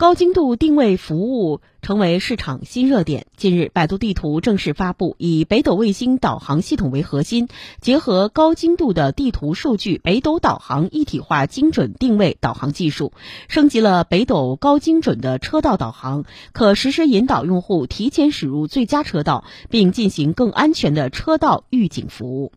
高精度定位服务成为市场新热点近日百度地图正式发布以北斗卫星导航系统为核心结合高精度的地图数据北斗导航一体化精准定位导航技术升级了北斗高精准的车道导航可实时引导用户提前驶入最佳车道并进行更安全的车道预警服务。